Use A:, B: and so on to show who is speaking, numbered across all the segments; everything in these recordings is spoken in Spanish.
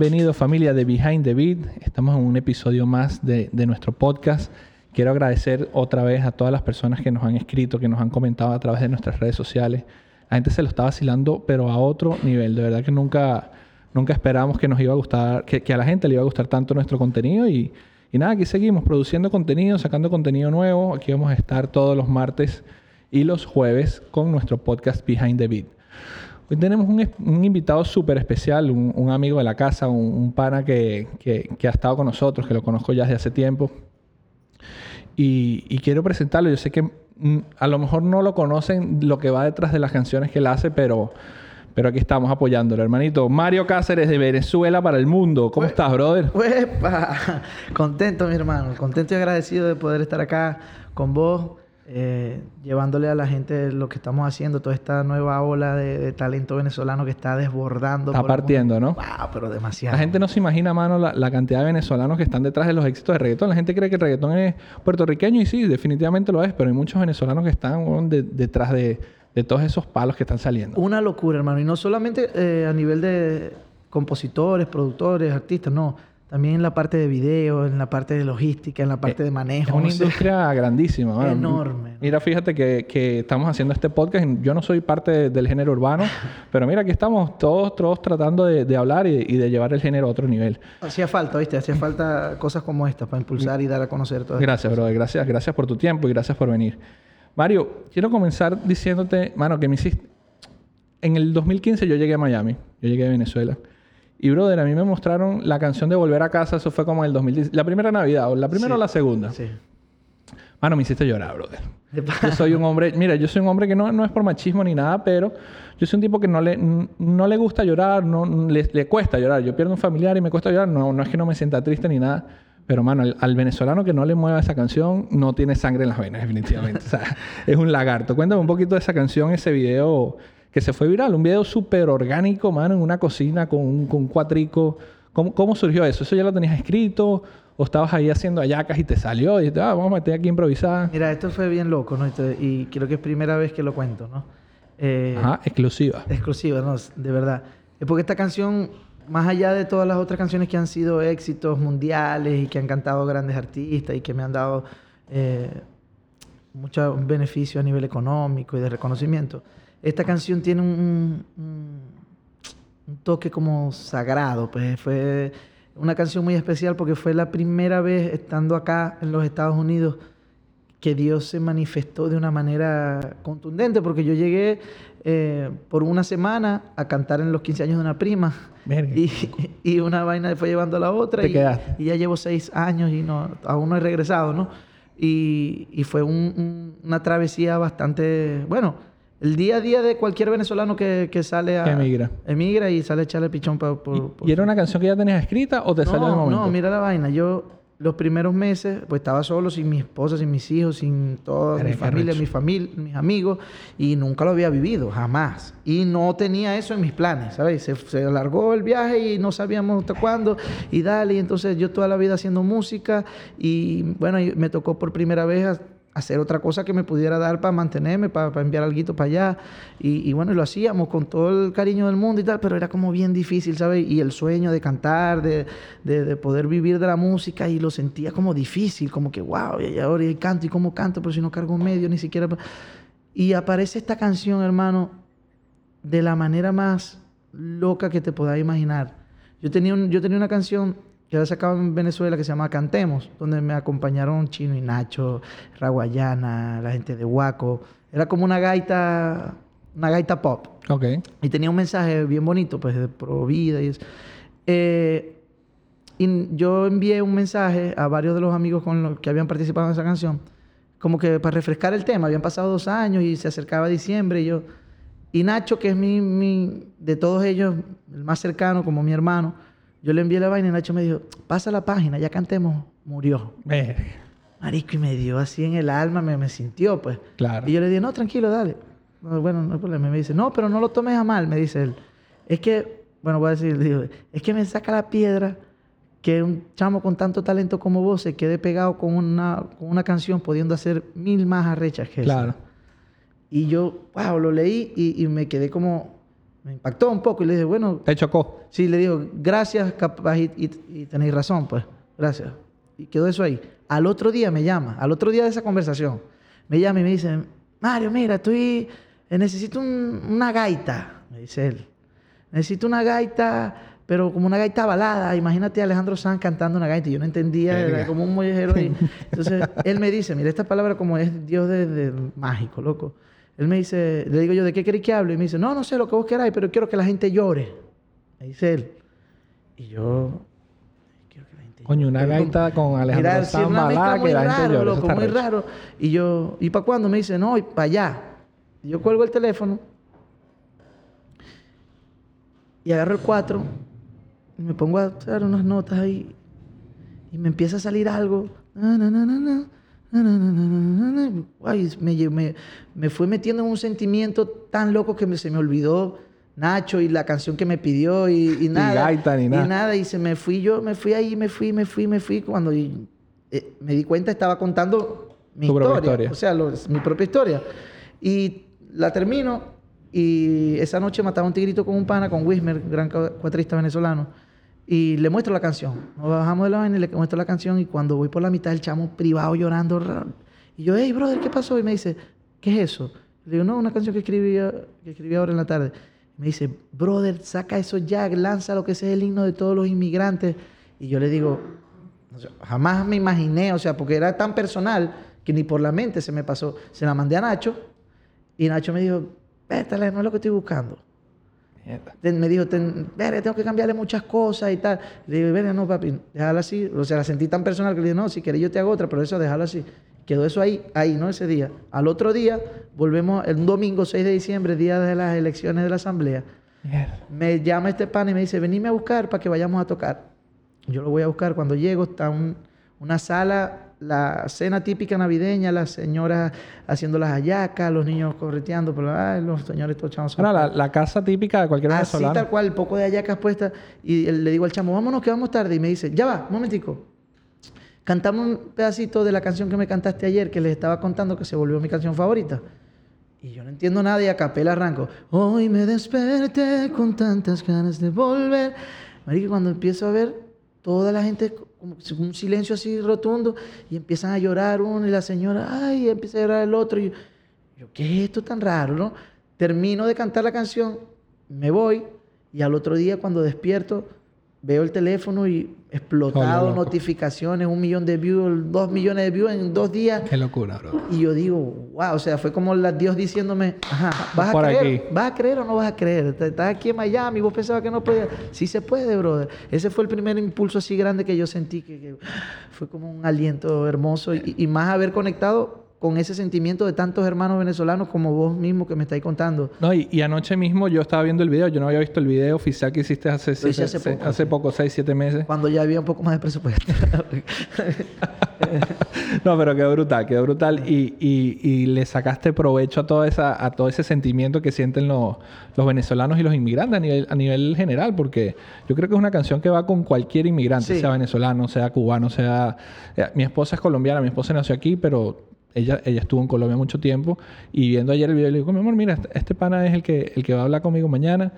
A: Bienvenido familia de Behind the Beat. Estamos en un episodio más de, de, nuestro podcast. Quiero agradecer otra vez a todas las personas que nos han escrito, que nos han comentado a través de nuestras redes sociales. La gente se lo está vacilando, pero a otro nivel. De verdad que nunca, nunca esperamos que nos iba a gustar, que, que a la gente le iba a gustar tanto nuestro contenido. Y, y nada, aquí seguimos produciendo contenido, sacando contenido nuevo. Aquí vamos a estar todos los martes y los jueves con nuestro podcast Behind the Beat. Hoy tenemos un, un invitado súper especial, un, un, amigo de la casa, un, un pana que, que, que, ha estado con nosotros, que lo conozco ya desde hace tiempo. Y, y, quiero presentarlo. Yo sé que mm, a lo mejor no lo conocen lo que va detrás de las canciones que él hace, pero, pero aquí estamos apoyándolo, hermanito. Mario Cáceres de Venezuela para el mundo. ¿Cómo
B: Ué,
A: estás, brother?
B: Uepa. Contento, mi hermano. Contento y agradecido de poder estar acá con vos. Eh, llevándole a la gente lo que estamos haciendo, toda esta nueva ola de, de talento venezolano que está desbordando.
A: Está partiendo, ¿no?
B: Wow, pero demasiado.
A: La gente no se imagina, mano, la, la, cantidad de venezolanos que están detrás de los éxitos de reggaetón. La gente cree que el reggaetón es puertorriqueño y sí, definitivamente lo es, pero hay muchos venezolanos que están bueno, de, detrás de, de, todos esos palos que están saliendo.
B: Una locura, hermano. Y no solamente eh, a nivel de compositores, productores, artistas, no también en la parte de video, en la parte de logística, en la parte
A: eh,
B: de manejo.
A: Es una industria grandísima. Bueno,
B: enorme.
A: Mira, fíjate que, que, estamos haciendo este podcast. Yo no soy parte de, del género urbano, pero mira, aquí estamos todos, todos tratando de, de hablar y, y, de llevar el género a otro nivel.
B: Hacía falta, ¿viste? Hacía falta cosas como estas para impulsar y dar a conocer todo
A: Gracias, brother. Gracias, gracias por tu tiempo y gracias por venir. Mario, quiero comenzar diciéndote, mano, que me hiciste... En el 2015 yo llegué a Miami. Yo llegué a Venezuela. Y, brother, a mí me mostraron la canción de Volver a Casa. Eso fue como en el 2010. La primera Navidad. ¿O la primera sí. o la segunda?
B: Sí.
A: Mano, me hiciste llorar, brother. Yo soy un hombre... Mira, yo soy un hombre que no, no es por machismo ni nada, pero... Yo soy un tipo que no le, no le gusta llorar. No, le, le cuesta llorar. Yo pierdo un familiar y me cuesta llorar. No, no es que no me sienta triste ni nada. Pero, mano, al, al, venezolano que no le mueva esa canción no tiene sangre en las venas, definitivamente. o sea, es un lagarto. Cuéntame un poquito de esa canción, ese video que se fue viral. Un video súper orgánico, mano, en una cocina con un, con un cuatrico. ¿Cómo, ¿Cómo, surgió eso? ¿Eso ya lo tenías escrito? ¿O estabas ahí haciendo ayacas y te salió? Y dijiste, ah, vamos a meter aquí improvisada.
B: Mira, esto fue bien loco, ¿no? Y creo que es primera vez que lo cuento, ¿no?
A: Eh, Ajá, exclusiva.
B: Exclusiva, no, de verdad. Es porque esta canción, más allá de todas las otras canciones que han sido éxitos mundiales y que han cantado grandes artistas y que me han dado eh, mucho beneficio a nivel económico y de reconocimiento, esta canción tiene un, un, un, toque como sagrado, pues fue una canción muy especial porque fue la primera vez estando acá en los Estados Unidos que Dios se manifestó de una manera contundente, porque yo llegué eh, por una semana a cantar en los 15 años de una prima y, y, una vaina fue llevando a la otra y, y, ya llevo seis años y no, aún no he regresado, ¿no? Y, y fue un, una travesía bastante, bueno, el día a día de cualquier venezolano que, que sale a...
A: Que emigra.
B: Emigra y sale a echarle pichón por... por,
A: por ¿Y era una canción que ya tenías escrita o te
B: no,
A: salió en el momento?
B: No, mira la vaina. Yo los primeros meses pues estaba solo, sin mi esposa, sin mis hijos, sin toda mi familia, mi familia, mis amigos y nunca lo había vivido, jamás. Y no tenía eso en mis planes, ¿sabes? Se, se alargó el viaje y no sabíamos hasta cuándo y dale. Y entonces yo toda la vida haciendo música y bueno, me tocó por primera vez hacer otra cosa que me pudiera dar para mantenerme, para, para enviar algo para allá. Y, y, bueno, lo hacíamos con todo el cariño del mundo y tal, pero era como bien difícil, ¿sabes? Y el sueño de cantar, de, de, de poder vivir de la música, y lo sentía como difícil, como que, wow, y ahora y canto, y cómo canto, pero si no cargo medio, ni siquiera... Y aparece esta canción, hermano, de la manera más loca que te podáis imaginar. Yo tenía, un, yo tenía una canción que había sacado en Venezuela que se llama Cantemos, donde me acompañaron Chino y Nacho, Raguayana, la gente de Huaco. Era como una gaita, una gaita pop.
A: Ok.
B: Y tenía un mensaje bien bonito, pues, de pro vida y eso. Eh, y yo envié un mensaje a varios de los amigos con los que habían participado en esa canción, como que para refrescar el tema. Habían pasado dos años y se acercaba diciembre y yo... Y Nacho, que es mi, mi de todos ellos, el más cercano, como mi hermano, yo le envié la vaina y Nacho me dijo, pasa la página, ya cantemos. Murió.
A: Eh.
B: Marico, y me dio así en el alma, me, me sintió, pues.
A: Claro.
B: Y yo le dije, no, tranquilo, dale. No, bueno, no hay problema. Y me dice, no, pero no lo tomes a mal, me dice él. Es que, bueno, voy a decir, digo, es que me saca la piedra que un chamo con tanto talento como vos se quede pegado con una, con una canción pudiendo hacer mil más arrechas que
A: Claro.
B: esa. Y yo, wow, lo leí y, y me quedé como me impactó un poco y le dije, bueno...
A: ¿Te chocó?
B: Sí, le digo, gracias, capaz, y, y, tenéis razón, pues, gracias. Y quedó eso ahí. Al otro día me llama, al otro día de esa conversación, me llama y me dice, Mario, mira, estoy, eh, necesito una gaita, me dice él. Necesito una gaita, pero como una gaita balada. Imagínate a Alejandro Sanz cantando una gaita. Yo no entendía, era como un mollejero. Entonces, él me dice, mira, esta palabra como es Dios de mágico, loco. Él me dice, le digo yo, ¿de qué queréis que hable? Y me dice, no, no sé lo que vos queráis, pero quiero que la gente llore. Me dice él. Y yo,
A: quiero que la gente Coño, una gaita con Alejandro
B: que la gente llore. Loco, muy raro. Y yo, ¿y para cuándo? Me dice, no, y para allá. Y yo cuelgo el teléfono y agarro el 4 y me pongo a hacer unas notas ahí y me empieza a salir algo. Na, na, na, Ay, me, me, fue metiendo en un sentimiento tan loco que se me olvidó Nacho y la canción que me pidió y, nada. Y, nada. Y se me fui yo, me fui ahí, me fui, me fui, me fui. Cuando eh, me di cuenta estaba contando mi historia, O sea, mi propia historia. Y la termino y esa noche mataba un tigrito con un pana, con Wismer, gran cuatrista venezolano. Y le muestro la canción. Nos bajamos de la vaina y le muestro la canción. Y cuando voy por la mitad, el chamo privado llorando. Y yo, hey, brother, ¿qué pasó? Y me dice, ¿qué es eso? Le digo, no, una canción que escribí, que escribí ahora en la tarde. me dice, brother, saca eso ya, lanza lo que es el himno de todos los inmigrantes. Y yo le digo, jamás me imaginé, o sea, porque era tan personal que ni por la mente se me pasó. Se la mandé a Nacho y Nacho me dijo, vétale, no es lo que estoy buscando. Me dijo, tengo que cambiarle muchas cosas y tal. Le digo, verga, no, papi, déjala así. O sea, la sentí tan personal que le dije, no, si querés yo te hago otra, pero eso déjalo así. Quedó eso ahí, ahí, ¿no? Ese día. Al otro día, volvemos, el domingo 6 de diciembre, día de las elecciones de la asamblea. Me llama este pan y me dice, venime a buscar para que vayamos a tocar. Yo lo voy a buscar. Cuando llego, está una sala la cena típica navideña, las señoras haciendo las hallacas, los niños correteando, ay, los señores todos chavos.
A: la, la, casa típica de cualquier
B: Así tal cual, poco de hallacas puestas. Y le digo al chamo, vámonos que vamos tarde. Y me dice, ya va, un momentico. Cantamos un pedacito de la canción que me cantaste ayer, que les estaba contando que se volvió mi canción favorita. Y yo no entiendo nada y a capela arranco. Hoy me desperté con tantas ganas de volver. que cuando empiezo a ver toda la gente como un silencio así rotundo y empiezan a llorar uno y la señora, ay, empieza a llorar el otro. Y yo, ¿qué es esto tan raro, no? Termino de cantar la canción, me voy y al otro día cuando despierto veo el teléfono y explotado, notificaciones, un millón de views, dos millones de views en dos días.
A: Qué locura, bro.
B: Y yo digo, wow, o sea, fue como la Dios diciéndome, ajá, ¿vas a creer? ¿Vas a creer o no vas a creer? Estás aquí en Miami, vos pensabas que no podías. Sí se puede, brother. Ese fue el primer impulso así grande que yo sentí, que, fue como un aliento hermoso y, y más haber conectado con ese sentimiento de tantos hermanos venezolanos como vos mismo que me estáis contando.
A: No, y, anoche mismo yo estaba viendo el video, yo no había visto el video oficial que hiciste hace, hace, poco, seis, siete meses.
B: Cuando ya había un poco más de presupuesto.
A: no, pero quedó brutal, quedó brutal y, y, le sacaste provecho a, toda esa, a todo ese sentimiento que sienten los, los venezolanos y los inmigrantes a nivel, a nivel general, porque yo creo que es una canción que va con cualquier inmigrante, sea venezolano, sea cubano, sea... Eh, mi esposa es colombiana, mi esposa nació aquí, pero ella, ella estuvo en Colombia mucho tiempo y viendo ayer el video le digo, mi amor, mira, este, este pana es el que, el que va a hablar conmigo mañana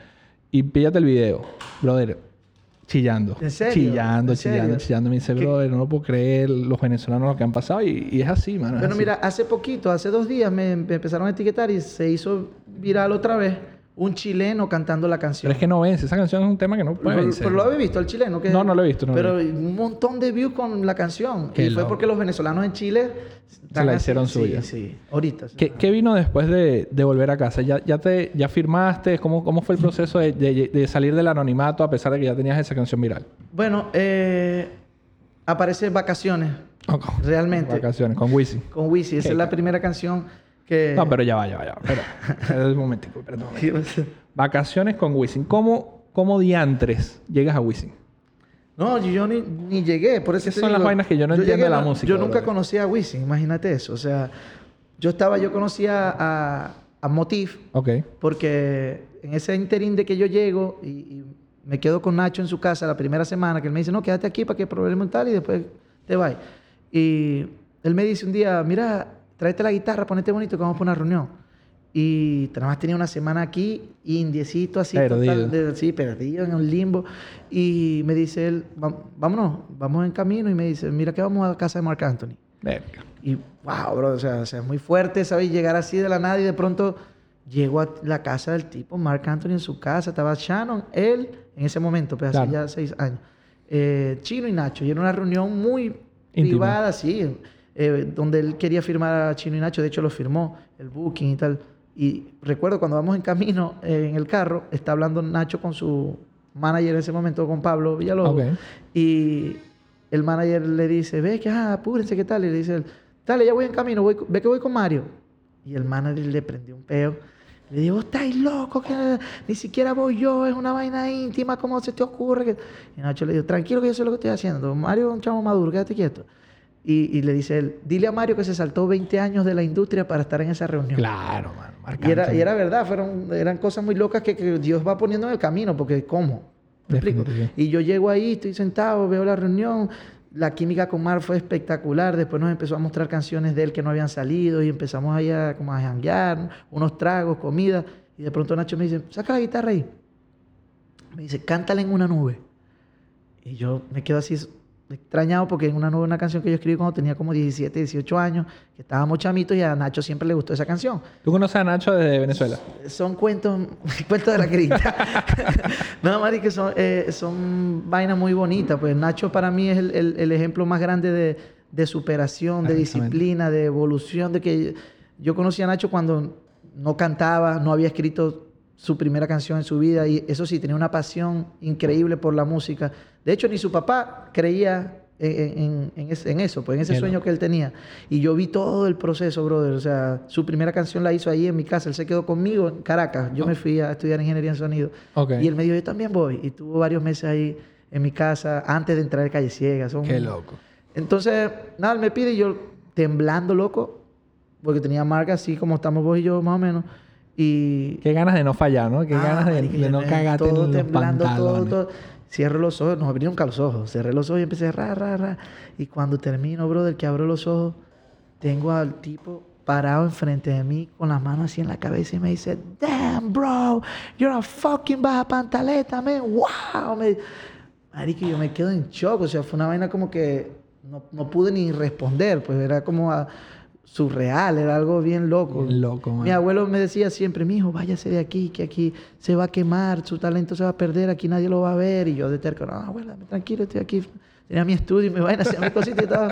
A: y píllate el video, brother. Chillando.
B: ¿En serio?
A: Chillando, chillando, chillando. Me dice, brother, no lo puedo creer los venezolanos lo que han pasado. Y, y es así, mano.
B: Bueno, mira, hace poquito, hace dos días me, me empezaron a etiquetar y se hizo viral otra vez un chileno cantando la canción.
A: Pero es que no vence. Esa canción es un tema que no puede
B: vencer. Pero, lo habéis visto, el chileno. Que
A: no, no lo he visto.
B: pero un montón de views con la canción. y fue porque los venezolanos en Chile...
A: Se la hicieron suya.
B: Sí, sí. Ahorita.
A: ¿Qué, ¿Qué, vino después de, de, volver a casa? ¿Ya, ya, te, ya firmaste? ¿Cómo, ¿Cómo fue el proceso de, de, salir del anonimato a pesar de que ya tenías esa canción viral?
B: Bueno, eh, aparece Vacaciones. Realmente.
A: Vacaciones, con Wisin.
B: Con Wisin. Esa es la primera canción
A: no, pero ya va, ya va, ya va. Espera. un momentico, espera Vacaciones con Wisin. ¿Cómo, ¿Cómo diantres llegas a Wisin?
B: No, yo ni, ni llegué. Por eso
A: Esas son las vainas que yo no entiendo de la música.
B: Yo nunca conocía a Wisin, imagínate eso. O sea, yo estaba, yo conocía a, a Motif.
A: Ok.
B: Porque en ese interín de que yo llego y, me quedo con Nacho en su casa la primera semana, que él me dice, no, quédate aquí para que probemos tal y después te vayas. Y él me dice un día, mira, tráete la guitarra, ponete bonito que vamos para una reunión. Y nada más tenía una semana aquí, indiecito así,
A: Perdido.
B: total, de- sí, perdido en un limbo. Y me dice él, "Va- vámonos, vamos en camino. Y me dice, mira que vamos a la casa de Marc Anthony.
A: Verga.
B: Y wow, bro, o sea, o sea, es muy fuerte, ¿sabes? Llegar así de la nada y de pronto llego a la casa del tipo, Marc Anthony en su casa, estaba Shannon, él, en ese momento, pues hace
A: Claro.
B: ya seis años, eh, Chino y Nacho. Y era una reunión muy
A: Íntima.
B: privada, sí, eh, donde él quería firmar a Chino y Nacho, de hecho lo firmó, el booking y tal. Y recuerdo cuando vamos en camino, eh, en el carro, está hablando Nacho con su manager en ese momento, con Pablo Villalobos.
A: Ok.
B: Y el manager le dice, ve que, ah, apúrense, ¿qué tal? Y le dice, él, dale, ya voy en camino, voy, ve que voy con Mario. Y el manager le prendió un peo. Le dijo, estáis loco, que ni siquiera voy yo, es una vaina íntima, ¿cómo se te ocurre? que-?" Y Nacho le dijo, tranquilo que yo sé lo que estoy haciendo. Mario es un chavo maduro, quédate quieto. Y, y le dice él, dile a Mario que se saltó 20 años de la industria para estar en esa reunión.
A: Claro, mano.
B: Y era, y era verdad, fueron, eran cosas muy locas que, que Dios va poniendo en el camino, porque ¿cómo? ¿Me explico? Y yo llego ahí, estoy sentado, veo la reunión, la química con Mar fue espectacular, después nos empezó a mostrar canciones de él que no habían salido y empezamos ahí a, como a janguear, unos tragos, comida, y de pronto Nacho me dice, saca la guitarra ahí. Me dice, cántala en una nube. Y yo me quedo así extrañado porque en una nube una canción que yo escribí cuando tenía como 17, 18 años, que estábamos chamitos y a Nacho siempre le gustó esa canción.
A: ¿Tú conoces a Nacho desde Venezuela?
B: Son cuentos, cuentos de la grita. no, Mari, que son, eh, son vainas muy bonitas. Pues Nacho para mí es el, el- el ejemplo más grande de, de superación, de disciplina, de evolución. De que yo conocí a Nacho cuando no cantaba, no había escrito su primera canción en su vida y eso sí, tenía una pasión increíble por la música. De hecho, ni su papá creía en, eso, pues en ese sueño que él tenía. Y yo vi todo el proceso, brother. O sea, su primera canción la hizo ahí en mi casa. Él se quedó conmigo en Caracas. Yo me fui a estudiar ingeniería en sonido. Y él me dijo, yo también voy. Y tuvo varios meses ahí en mi casa antes de entrar a Calle Ciega. Son-
A: Qué loco.
B: Entonces, nada, él me pide y yo temblando, loco, porque tenía marca así como estamos vos y yo, más o menos. Y
A: Qué ganas de no fallar, ¿no? Qué
B: Ah,
A: ganas de, no cagarte
B: todo
A: en los
B: temblando, todo, todo. Cierro los ojos, nos abrieron los ojos. Cerré los ojos y empecé a ra, ra, ra. Y cuando termino, brother, que abro los ojos, tengo al tipo parado enfrente de mí con las manos así en la cabeza y me dice, damn, bro, you're a fucking baja pantaleta, man. Wow. Me... Marica, yo me quedo en shock. O sea, fue una vaina como que no, no pude ni responder. Pues era como ah, surreal, era algo bien loco.
A: Bien loco, man.
B: Mi abuelo me decía siempre, mi hijo, váyase de aquí, que aquí se va a quemar, su talento se va a perder, aquí nadie lo va a ver. Y yo de terco, no, abuela, tranquilo, estoy aquí. Tenía mi estudio y me vaina, hacía mis cositas y todo.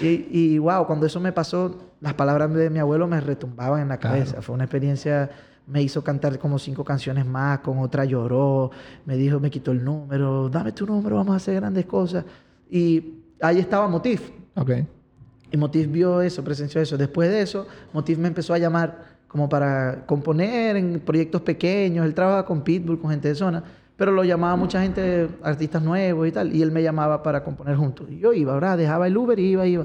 B: Y, y wow, cuando eso me pasó, las palabras de mi abuelo me retumbaban en la
A: Claro.
B: cabeza. Fue una experiencia, me hizo cantar como cinco canciones más, con otra lloró, me dijo, me quitó el número, dame tu número, vamos a hacer grandes cosas. Y ahí estaba Motif.
A: Ok.
B: Y Motif vio eso, presenció eso. Después de eso, Motif me empezó a llamar como para componer en proyectos pequeños. Él trabaja con Pitbull, con gente de zona, pero lo llamaba mucha gente, artistas nuevos y tal. Y él me llamaba para componer juntos. Y yo iba, ¿verdad? Dejaba el Uber y iba, iba.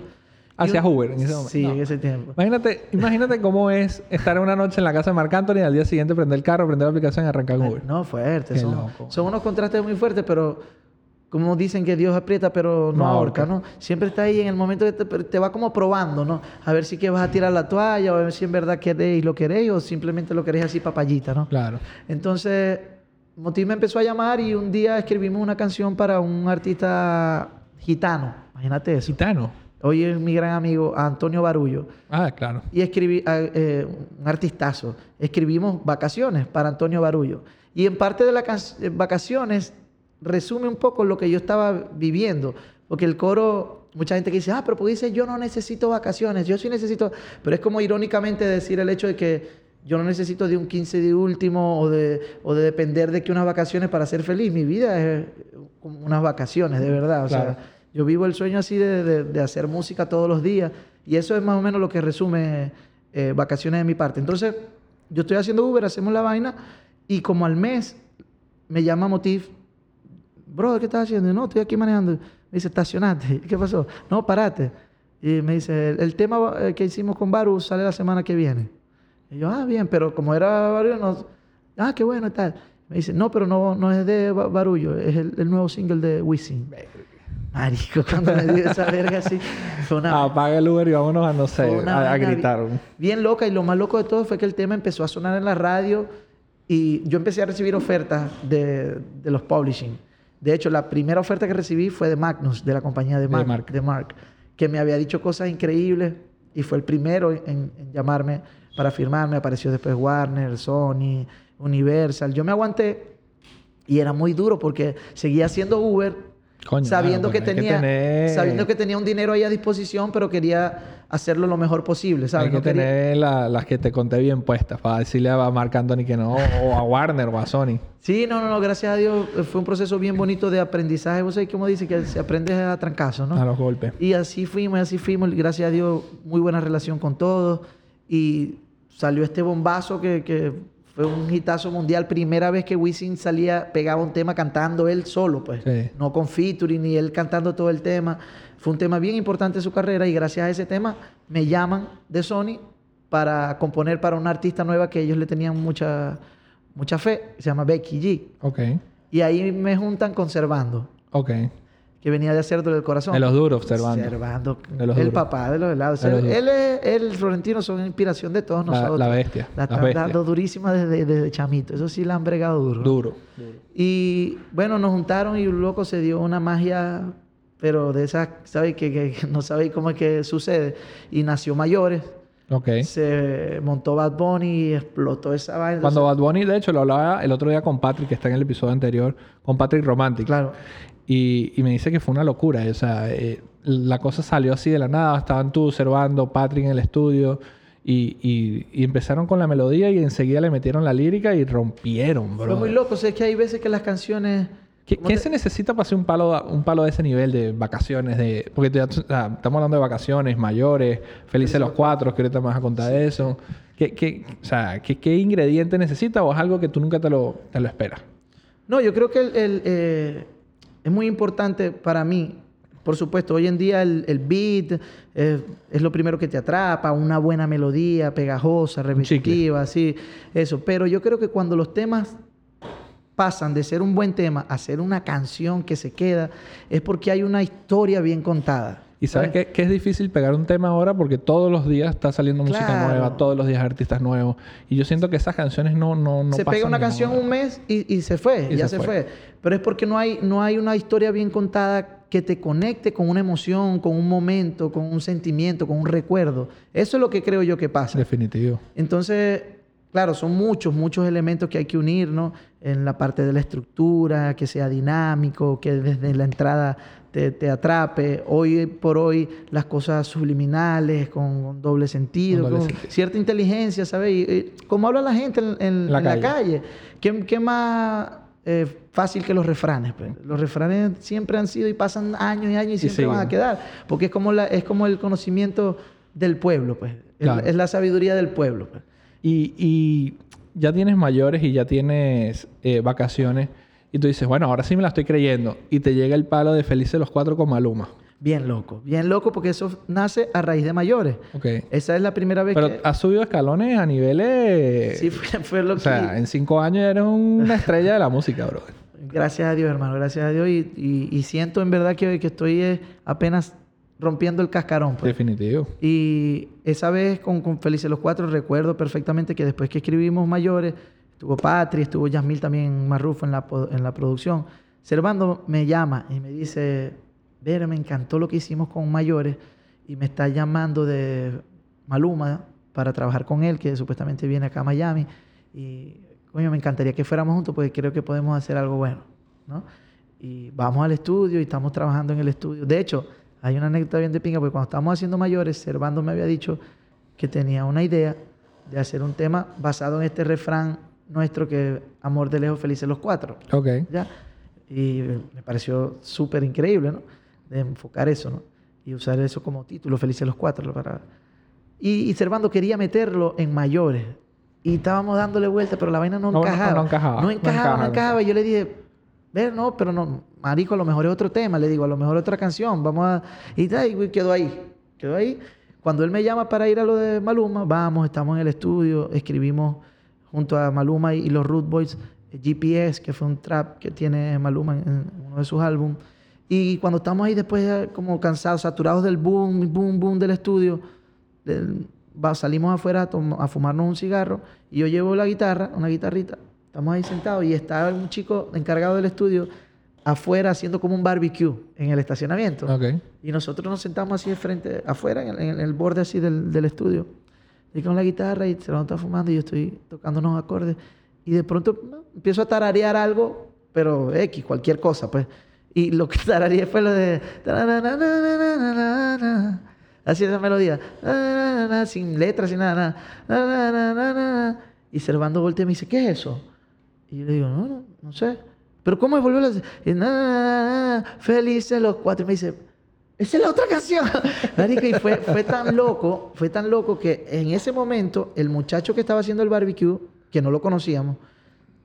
B: Un-
A: Uber en ese momento.
B: Sí,
A: No.
B: en ese tiempo.
A: Imagínate, imagínate cómo es estar una noche en la casa de Marc Anthony y al día siguiente prender el carro, prender la aplicación y arrancar Uber.
B: No, fuerte.
A: Qué
B: Son,
A: loco.
B: son unos contrastes muy fuertes, pero como dicen que Dios aprieta, pero no,
A: No
B: ahorca. ¿no? Siempre está ahí en el momento que te, te va como probando, ¿no? A ver si que vas a tirar la toalla, o a ver si en verdad queréis lo queréis, o simplemente lo queréis así papayita, ¿no?
A: Claro.
B: Entonces, Motiv me empezó a llamar y un día escribimos una canción para un artista gitano. Imagínate eso.
A: Gitano.
B: Hoy es mi gran amigo Antonio Barullo.
A: Ah, claro.
B: Y escribí, ah, eh, un artistazo. Escribimos Vacaciones para Antonio Barullo. Y en parte de las Vacaciones resume un poco lo que yo estaba viviendo. Porque el coro, mucha gente que dice, ah, pero dice, yo no necesito vacaciones, yo sí necesito. Pero es como irónicamente decir el hecho de que yo no necesito de un 15 de último o de, o de depender de que unas vacaciones para ser feliz. Mi vida es como unas vacaciones, de verdad. O
A: Claro.
B: sea, yo vivo el sueño así de, de- de hacer música todos los días. Y eso es más o menos lo que resume eh, vacaciones de mi parte. Entonces, yo estoy haciendo Uber, hacemos la vaina. Y como al mes me llama Motif. Bro, ¿qué estás haciendo? No, estoy aquí manejando. Me dice, estacionate. ¿Qué pasó? No, parate. Y me dice, el, el tema eh, que hicimos con Baru sale la semana que viene. Y yo, ah, bien, pero como era Baru, no... Ah, qué bueno y tal. Me dice, no, pero no, no es de Ba- Barullo, es el, el nuevo single de Wisin. Marico, cuando me dio esa verga así, fue una...
A: Apaga el Uber y vámonos a, no sé, a, a gritar.
B: Bien loca y lo más loco de todo fue que el tema empezó a sonar en la radio y yo empecé a recibir ofertas de, de los publishing. De hecho, la primera oferta que recibí fue de Magnus, de la compañía de
A: De
B: Mark,
A: Mark.
B: de Mark, que me había dicho cosas increíbles y fue el primero en, en llamarme para firmarme. Apareció después Warner, Sony, Universal. Yo me aguanté y era muy duro porque seguía haciendo Uber
A: Coño,
B: sabiendo
A: claro,
B: que tenía sabiendo que tenía un dinero ahí a disposición pero quería hacerlo lo mejor posible ¿sabes?
A: Hay que
B: No quería-
A: tener la- las que te conté bien puestas para decirle a Marc Anthony que no, o a Warner o a Sony.
B: sí no no no gracias a Dios eh, fue un proceso bien bonito de aprendizaje vos sabés cómo dice que se aprende a trancazos ¿no?
A: A los golpes.
B: y así fuimos así fuimos gracias a Dios muy buena relación con todos y salió este bombazo que, que fue un hitazo mundial primera vez que Wisin salía pegaba un tema cantando él solo pues
A: Sí.
B: no con featuring ni él cantando todo el tema. Fue un tema bien importante en su carrera y gracias a ese tema me llaman de Sony para componer para una artista nueva que ellos le tenían mucha, mucha fe, se llama Becky G.
A: Ok,
B: Y ahí me juntan con Servando,
A: ok.
B: que venía de hacerlo del corazón.
A: De los duros, Servando.
B: Servando,
A: De los
B: el
A: duros.
B: papá de los helados.
A: De los
B: él es, él, el Florentino, son inspiración de todos nosotros.
A: la bestia,
B: La están dando durísima desde, desde chamito. Eso sí la han bregado duro.
A: Duro.
B: Y bueno, nos juntaron y loco se dio una magia, pero de esas, ¿sabes? Que, que- no sabéis cómo es que sucede. Y nació Mayores,
A: Ok.
B: se montó Bad Bunny y explotó esa vaina.
A: Cuando Bad Bunny, de hecho, lo hablaba el otro día con Patrick, que está en el episodio anterior, con Patrick Romantic.
B: Claro.
A: Y, y me dice que fue una locura. O sea, eh, la cosa salió así de la nada. Estaban tú, Servando, Patrick en el estudio. Y, y- y empezaron con la melodía y enseguida le metieron la lírica y rompieron, bro.
B: Fue muy loco. O sea, es que hay veces que las canciones...
A: ¿Qué,
B: ¿cómo
A: qué
B: te-
A: se necesita para hacer un palo, un palo de ese nivel de vacaciones? De, porque o sea, estamos hablando de vacaciones mayores, felices los cuatro, que ahorita me vas a contar de eso. ¿Qué, qué, o sea, ¿qué, qué ingrediente necesita o es algo que tú nunca te lo, te lo esperas?
B: No, yo creo que el, el, eh, es muy importante para mí. Por supuesto, hoy en día el, el beat eh, es lo primero que te atrapa, una buena melodía, pegajosa, repetitiva, así, eso. Pero yo creo que cuando los temas pasan de ser un buen tema a ser una canción que se queda, es porque hay una historia bien contada.
A: Y sabes que, que es difícil pegar un tema ahora porque todos los días está saliendo música
B: Claro.
A: nueva, todos los días artistas nuevos. Y yo siento que esas canciones no, no, no
B: se pega una canción un mes y, y se fue,
A: Y
B: ya
A: se
B: se,
A: fue.
B: fue. Pero es porque no hay, no hay una historia bien contada que te conecte con una emoción, con un momento, con un sentimiento, con un recuerdo. Eso es lo que creo yo que pasa.
A: Definitivo.
B: Entonces, claro, son muchos, muchos elementos que hay que unir, ¿no? En la parte de la estructura, que sea dinámico, que desde la entrada te, te atrape. Hoy por hoy, las cosas subliminales, con, con doble sentido,
A: Con
B: con,
A: doble sentido.
B: cierta inteligencia, ¿sabes? Y, eh, como habla la gente en, en-
A: La
B: en la
A: calle.
B: calle. ¿Qué, qué más eh, fácil que los refranes? pues? Los refranes siempre han sido y pasan años y años y siempre van a quedar. Porque es como, la, es como el conocimiento del pueblo, pues. Es-
A: Claro.
B: Es la sabiduría del pueblo, pues.
A: Y, y ya tienes mayores y ya tienes eh, vacaciones. Y tú dices, bueno, ahora sí me la estoy creyendo. Y te llega el palo de Felices los Cuatro con Maluma.
B: Bien loco, bien loco porque eso nace a raíz de mayores.
A: Ok.
B: Esa es la primera vez
A: Pero
B: que...
A: has subido escalones a niveles...
B: Sí, fue, fue lo
A: O
B: que...
A: sea, en cinco años eres una estrella de la música, bro.
B: Gracias a Dios, hermano, gracias a Dios. Y, y- y siento en verdad que, que estoy eh, apenas rompiendo el cascarón. pues.
A: Definitivo.
B: Y esa vez con, con Felices los Cuatro recuerdo perfectamente que después que escribimos Mayores, estuvo Patri, estuvo Yasmil también Marrufo en la, en la producción. Servando me llama y me dice, Vera, me encantó lo que hicimos con Mayores y me está llamando de Maluma para trabajar con él, que supuestamente viene acá a Miami. Y, coño, me encantaría que fuéramos juntos porque creo que podemos hacer algo bueno, ¿no? Y vamos al estudio y estamos trabajando en el estudio. De hecho, hay una anécdota bien de pinga, porque cuando estábamos haciendo mayores, Servando me había dicho que tenía una idea de hacer un tema basado en este refrán nuestro que Amor de lejos, felices los cuatro.
A: Ok.
B: ¿ya? Y me pareció súper increíble, ¿no? De enfocar eso, ¿no? Y usar eso como título, Felices los Cuatro. Para... Y, y Servando quería meterlo en mayores. Y estábamos dándole vuelta, pero la vaina no
A: No, no,
B: encajaba.
A: no encajaba,
B: No encajaba,
A: encaja,
B: no
A: no
B: encajaba. Y yo le dije, ver, no, pero no, marico, a lo mejor es otro tema. Le digo, a lo mejor otra canción. Vamos a... Y, y quedó ahí. Quedó ahí. Cuando él me llama para ir a lo de Maluma, vamos, estamos en el estudio, escribimos junto a Maluma y, los Root Boys eh, GPS, que fue un trap que tiene Maluma en, uno de sus álbumes. Y cuando estamos ahí después como cansados, saturados del boom, boom, boom del estudio, salimos afuera a, fumarnos un cigarro y yo llevo la guitarra, una guitarrita, estamos ahí sentados y está un chico encargado del estudio afuera haciendo como un barbecue en el estacionamiento. Y nosotros nos sentamos así de frente, afuera, en el, borde así del, del, estudio. Y con la guitarra y se lo está fumando y yo estoy tocando unos acordes. Y de pronto empiezo a tararear algo, pero X, cualquier cosa, pues. Y lo que tarareé fue lo de... Así esa melodía. Sin letras, sin nada. nada. Y Servando voltea y me dice, ¿qué es eso? Y yo le digo, no, no, no sé. Pero ¿cómo es volver a decir? Felices los cuatro. Y me dice, esa es la otra canción. y fue, fue tan loco, fue tan loco que en ese momento el muchacho que estaba haciendo el barbecue, que no lo conocíamos,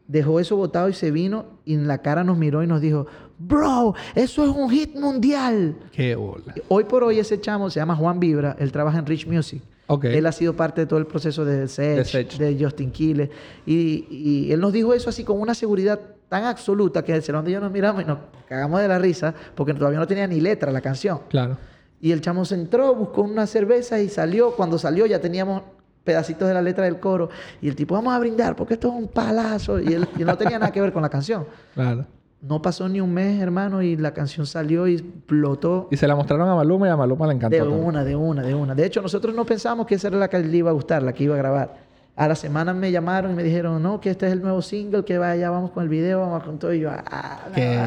B: dejó eso botado y se vino y en la cara nos miró y nos dijo, bro, eso es un hit mundial.
A: Qué bola.
B: Hoy por hoy ese chamo se llama Juan Vibra, él trabaja en Rich Music. Okay. Él ha sido parte de todo el proceso de Sech, de, Justin Quiles. Y, y, él nos dijo eso así con una seguridad tan absoluta que el salón de yo nos miramos y nos cagamos de la risa porque todavía no tenía ni letra la canción.
A: Claro.
B: Y el chamo se entró, buscó una cerveza y salió. Cuando salió ya teníamos pedacitos de la letra del coro. Y el tipo, vamos a brindar porque esto es un palazo. Y él no tenía nada que ver con la canción.
A: Claro.
B: No pasó ni un mes, hermano, y la canción salió y explotó.
A: Y se la mostraron a Maluma y a Maluma le encantó.
B: De una, de una, de una. De hecho, nosotros no pensamos que esa era la que le iba a gustar, la que iba a grabar. A la semana me llamaron y me dijeron, no, que este es el nuevo single, que vaya, vamos con el video, vamos con todo. Y yo, ah,
A: qué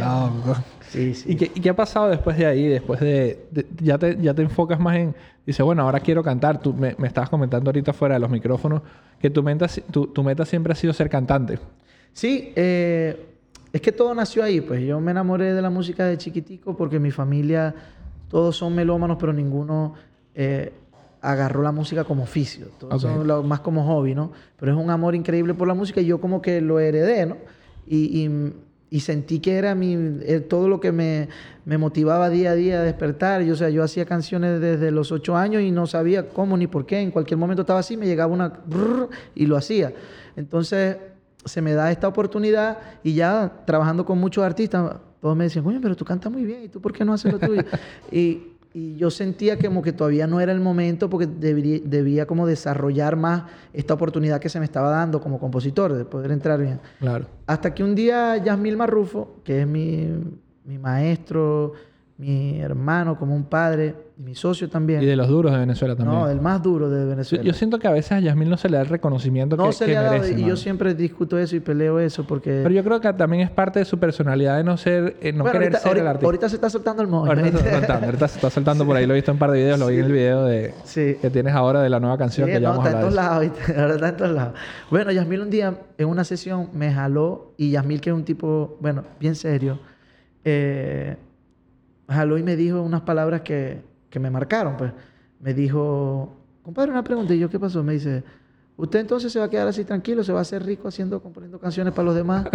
A: loco. Sí, sí. ¿Y qué, ¿Y qué, ha pasado después de ahí? Después de, ya, te, ya te enfocas más en, dice, bueno, ahora quiero cantar. Tú me, me estabas comentando ahorita fuera de los micrófonos que tu meta, tu, tu meta siempre ha sido ser cantante.
B: Sí, eh, es que todo nació ahí, pues yo me enamoré de la música de chiquitico porque mi familia, todos son melómanos, pero ninguno eh, agarró la música como oficio, más como hobby, ¿no? Pero es un amor increíble por la música y yo como que lo heredé, ¿no? Y, y, sentí que era mi, eh, todo lo que me, me, motivaba día a día a despertar. Yo, o sea, yo hacía canciones desde los ocho años y no sabía cómo ni por qué. En cualquier momento estaba así, me llegaba una... y lo hacía. Entonces se me da esta oportunidad y ya trabajando con muchos artistas, todos me decían, oye, pero tú cantas muy bien, ¿y tú por qué no haces lo tuyo? y, y, yo sentía como que todavía no era el momento porque debía, debía como desarrollar más esta oportunidad que se me estaba dando como compositor, de poder entrar bien.
A: Claro.
B: Hasta que un día Yasmil Marrufo, que es mi, mi maestro, mi hermano como un padre, y mi socio también.
A: Y de los duros de Venezuela también.
B: No, del más duro de Venezuela.
A: Yo, siento que a veces a Yasmín no se le da el reconocimiento no que, se le ha dado,
B: Y yo siempre discuto eso y peleo eso porque...
A: Pero yo creo que también es parte de su personalidad de no ser... Eh, no querer
B: ahorita,
A: ser
B: el artista. Ahorita se está soltando el modo.
A: Ahorita se está soltando. ahorita se está soltando por ahí. Lo he visto en un par de videos. Lo vi en el video de, que tienes ahora de la nueva canción que ya vamos
B: está en todos lados. Ahora está en todos lados. Bueno, Yasmil un día en una sesión me jaló y Yasmil que es un tipo, bueno, bien serio, eh, jaló y me dijo unas palabras que, que me marcaron. Pues me dijo, compadre, una pregunta. Y yo, ¿qué pasó? Me dice, usted entonces se va a quedar así tranquilo, se va a hacer rico haciendo, componiendo canciones para los demás